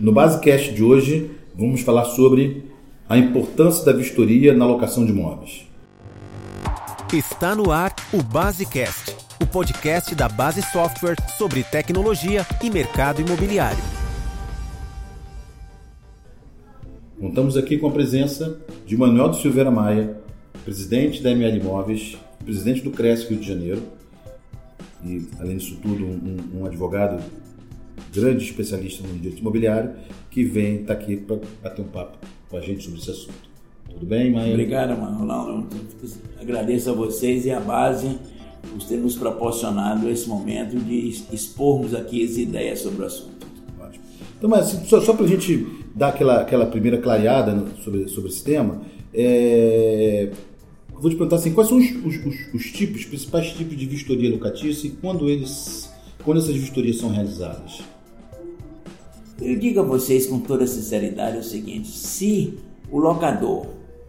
No Basecast de hoje, vamos falar sobre a importância da vistoria na locação de imóveis. Está no ar o Basecast, o podcast da Base Software sobre tecnologia e mercado imobiliário. Contamos aqui com a presença de Manuel do Silveira Maia, presidente da ML Imóveis, presidente do CRESC Rio de Janeiro, e além disso tudo, um, um advogado grande especialista no direito imobiliário, que vem estar tá aqui para bater um papo com a gente sobre esse assunto. Tudo bem, Maia? Obrigado, Ronaldo. Agradeço a vocês e a base por ter nos proporcionado esse momento de expormos aqui as ideias sobre o assunto. Ótimo. Então, mas assim, só, só para a gente dar aquela, aquela primeira clareada sobre, sobre esse tema, é... vou te perguntar assim, quais são os, os, os, os tipos, os principais tipos de vistoria locatícia e quando eles, quando essas vistorias são realizadas? Eu digo a vocês com toda sinceridade o seguinte: se o locador,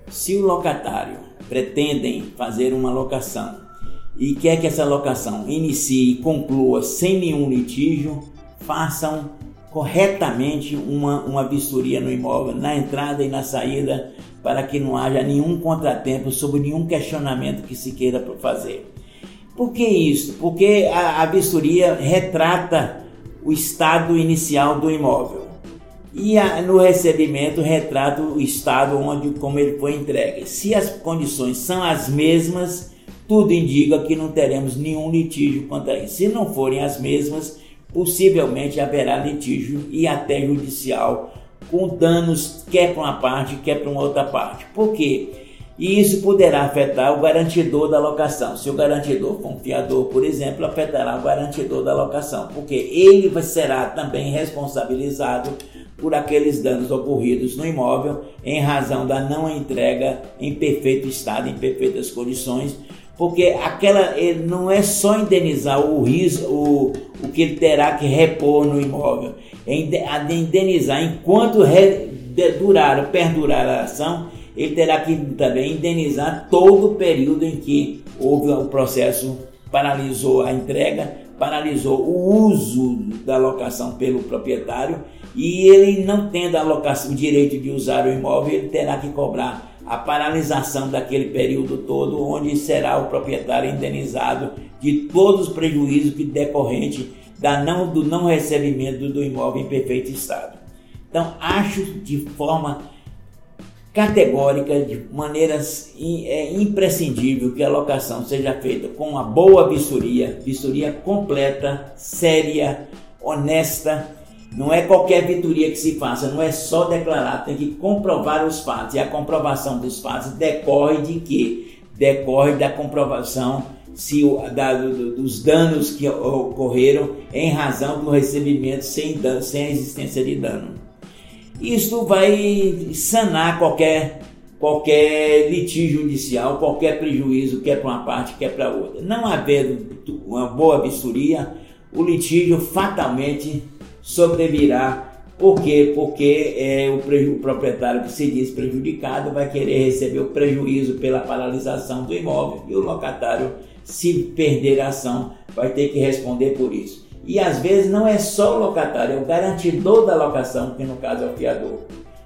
se o locatário pretendem fazer uma locação e quer que essa locação inicie e conclua sem nenhum litígio, façam corretamente uma, uma vistoria no imóvel, na entrada e na saída, para que não haja nenhum contratempo sobre nenhum questionamento que se queira fazer. Por que isso? Porque a, a vistoria retrata o estado inicial do imóvel. E a, no recebimento retrata o estado onde como ele foi entregue. Se as condições são as mesmas, tudo indica que não teremos nenhum litígio quanto a isso. Se não forem as mesmas, possivelmente haverá litígio e até judicial com danos quer para uma parte, quer para uma outra parte. Por quê? E isso poderá afetar o garantidor da locação. Se o garantidor for um fiador, por exemplo, afetará o garantidor da locação, porque ele será também responsabilizado por aqueles danos ocorridos no imóvel em razão da não entrega em perfeito estado, em perfeitas condições, porque aquela ele não é só indenizar o risco, o, o que ele terá que repor no imóvel, é indenizar enquanto re, durar, perdurar a ação ele terá que também indenizar todo o período em que houve o processo, paralisou a entrega, paralisou o uso da locação pelo proprietário e ele não tendo a locação, o direito de usar o imóvel, ele terá que cobrar a paralisação daquele período todo, onde será o proprietário indenizado de todos os prejuízos que decorrente da não, do não recebimento do imóvel em perfeito estado. Então, acho de forma categórica, de maneiras é imprescindível que a locação seja feita com uma boa vistoria, vistoria completa, séria, honesta. Não é qualquer vistoria que se faça, não é só declarar, tem que comprovar os fatos. E a comprovação dos fatos decorre de quê? Decorre da comprovação se da, do, dos danos que ocorreram em razão do recebimento sem, dano, sem a existência de dano. Isto vai sanar qualquer, qualquer litígio judicial, qualquer prejuízo, quer para uma parte, quer para outra. Não havendo uma boa vistoria, o litígio fatalmente sobrevirá. Por quê? Porque é, o, o proprietário que se diz prejudicado vai querer receber o prejuízo pela paralisação do imóvel e o locatário, se perder a ação, vai ter que responder por isso. E às vezes não é só o locatário, é o garantidor da locação, que no caso é o fiador.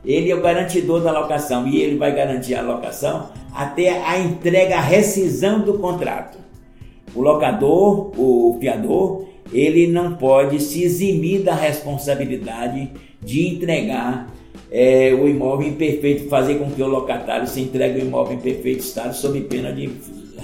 Ele é o garantidor da locação e ele vai garantir a locação até a entrega, a rescisão do contrato. O locador, o fiador, ele não pode se eximir da responsabilidade de entregar é, o imóvel em perfeito, fazer com que o locatário se entregue o imóvel em perfeito estado, sob pena de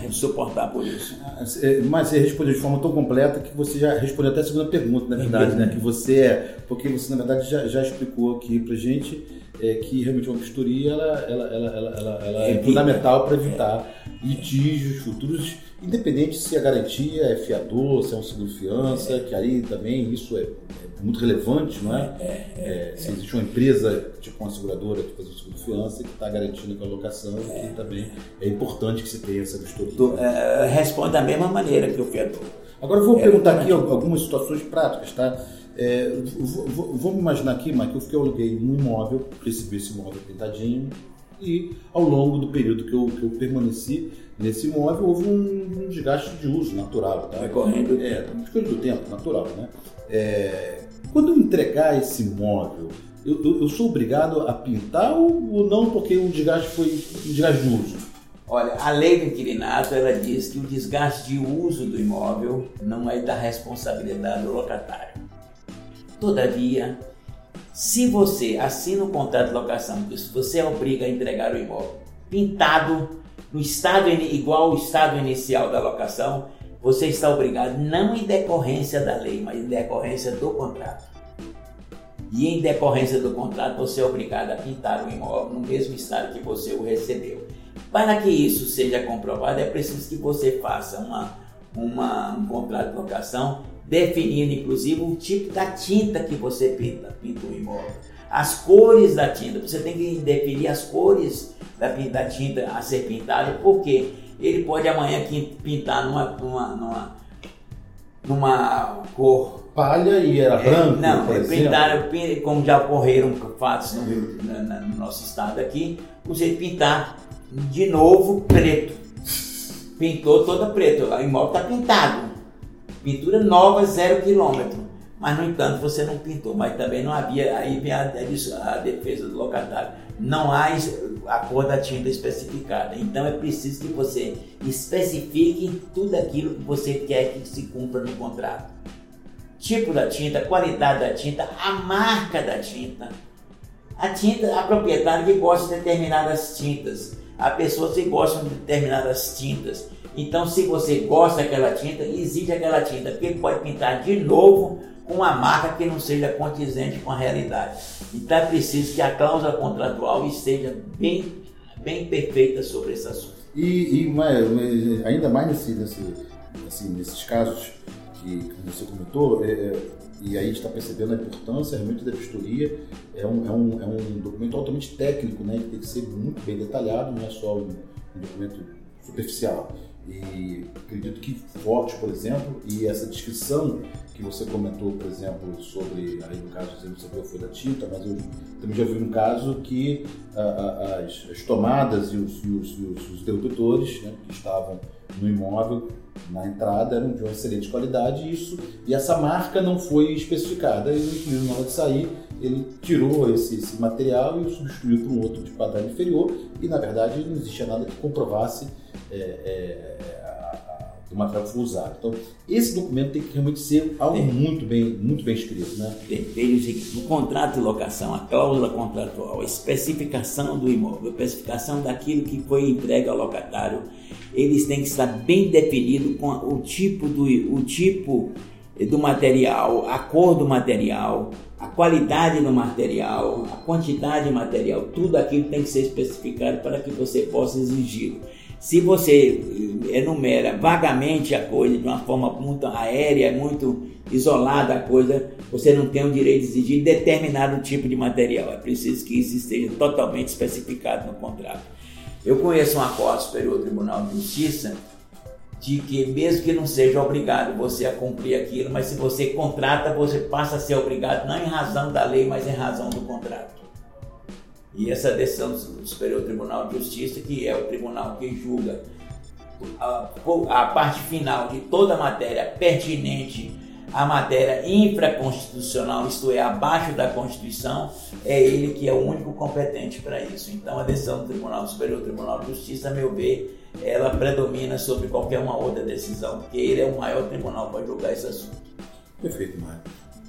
suportar por isso. É, mas você respondeu de forma tão completa que você já respondeu até a segunda pergunta, na verdade, né? Que você é, porque você na verdade já, já explicou aqui pra gente é, que realmente uma vistoria ela, ela, ela, ela, ela é, é fundamental para evitar litígios futuros, independente se a garantia é fiador, se é um seguro fiança, que aí também isso é, é muito relevante, não é? é, é, é se existe uma empresa, tipo uma seguradora que faz um seguro fiança, que está garantindo a colocação, é. e também é importante que se tenha essa vistoria. Tu, responde da mesma maneira que o fiador. Agora eu vou perguntar aqui algumas situações práticas, tá? É, vamos imaginar aqui, Mike, que eu aluguei um imóvel, recebi esse imóvel pintadinho, e ao longo do período que eu, que eu permaneci nesse imóvel houve um, um desgaste de uso natural. Tá? Vai correndo. É, desgaste do tempo natural, né? É, Quando eu entregar esse imóvel, eu, eu, eu sou obrigado a pintar ou, ou, não porque o desgaste foi um desgaste de uso? Olha, a lei do inquilinato ela diz que o desgaste de uso do imóvel não é da responsabilidade do locatário. Todavia, se você assina um contrato de locação, você é obriga a entregar o imóvel pintado no estado igual ao estado inicial da locação, você está obrigado, não em decorrência da lei, mas em decorrência do contrato. E em decorrência do contrato, você é obrigado a pintar o imóvel no mesmo estado que você o recebeu. Para que isso seja comprovado, é preciso que você faça uma, uma, um contrato de locação definindo inclusive o tipo da tinta que você pinta, pinta o imóvel, as cores da tinta. Você tem que definir as cores da, da tinta a ser pintada, porque ele pode amanhã pintar numa, numa, numa, numa cor palha e era é, branco. Não, por pintaram, como já ocorreram fatos no, Rio, no nosso estado aqui, você pintar de novo preto. Pintou toda preto, o imóvel está pintado. Pintura nova, zero quilômetro. Mas, no entanto, você não pintou. Mas também não havia, aí vem a, a defesa do locatário. Não há a cor da tinta especificada. Então é preciso que você especifique tudo aquilo que você quer que se cumpra no contrato. Tipo da tinta, qualidade da tinta, a marca da tinta. A tinta, a proprietária que gosta de determinadas tintas. Há pessoas que gostam de determinadas tintas. Então, se você gosta daquela tinta, exige aquela tinta, porque ele pode pintar de novo com uma marca que não seja condizente com a realidade. Então, é preciso que a cláusula contratual esteja bem, bem perfeita sobre esse assunto. E, e mas, mas ainda mais nesse, nesse, assim, nesses casos que, você comentou, é, é e aí a gente está percebendo a importância realmente da vistoria. É um, é, um, é um documento altamente técnico, né, que tem que ser muito bem detalhado, não é só um, um documento superficial. E acredito que forte, por exemplo, e essa descrição que você comentou, por exemplo, sobre, aí no caso você não sabia foi da tinta, mas eu também já vi um caso que a, a, as, as, tomadas e os, os, os, os né, que estavam no imóvel na entrada eram de uma excelente qualidade e isso e essa marca não foi especificada. E o inquilino na hora de sair ele tirou esse, esse material e substituiu por um outro de padrão inferior e na verdade não existia nada que comprovasse é, é, do material que foi usado. Então, esse documento tem que realmente ser algo tem. muito bem, muito bem escrito, né? Tem, no contrato de locação, a cláusula contratual, a especificação do imóvel, a especificação daquilo que foi entregue ao locatário, eles têm que estar bem definido com o tipo do, o tipo do material, a cor do material, a qualidade do material, a quantidade de material, tudo aquilo tem que ser especificado para que você possa exigir. Se você enumera vagamente a coisa de uma forma muito aérea, muito isolada a coisa, você não tem o direito de exigir determinado tipo de material. É preciso que isso esteja totalmente especificado no contrato. Eu conheço um acordo superior Tribunal de Justiça de que mesmo que não seja obrigado você a cumprir aquilo, mas se você contrata, você passa a ser obrigado não em razão da lei, mas em razão do contrato. E essa decisão do Superior Tribunal de Justiça, que é o tribunal que julga a, a parte final de toda a matéria pertinente à matéria infraconstitucional, isto é, abaixo da Constituição, é ele que é o único competente para isso. Então, a decisão do Tribunal Superior Tribunal de Justiça, a meu ver, ela predomina sobre qualquer uma outra decisão, porque ele é o maior tribunal para julgar esse assunto. Perfeito, Mário.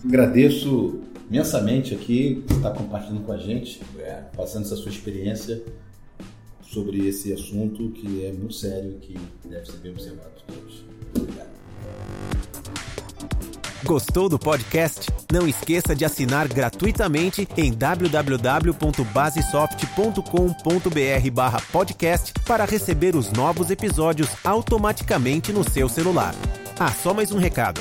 Agradeço imensamente aqui por estar compartilhando com a gente, é. passando essa sua experiência sobre esse assunto que é muito sério e que deve ser bem observado por todos. Obrigado. Gostou do podcast? Não esqueça de assinar gratuitamente em www.basesoft.com.br/podcast para receber os novos episódios automaticamente no seu celular. Ah, só mais um recado.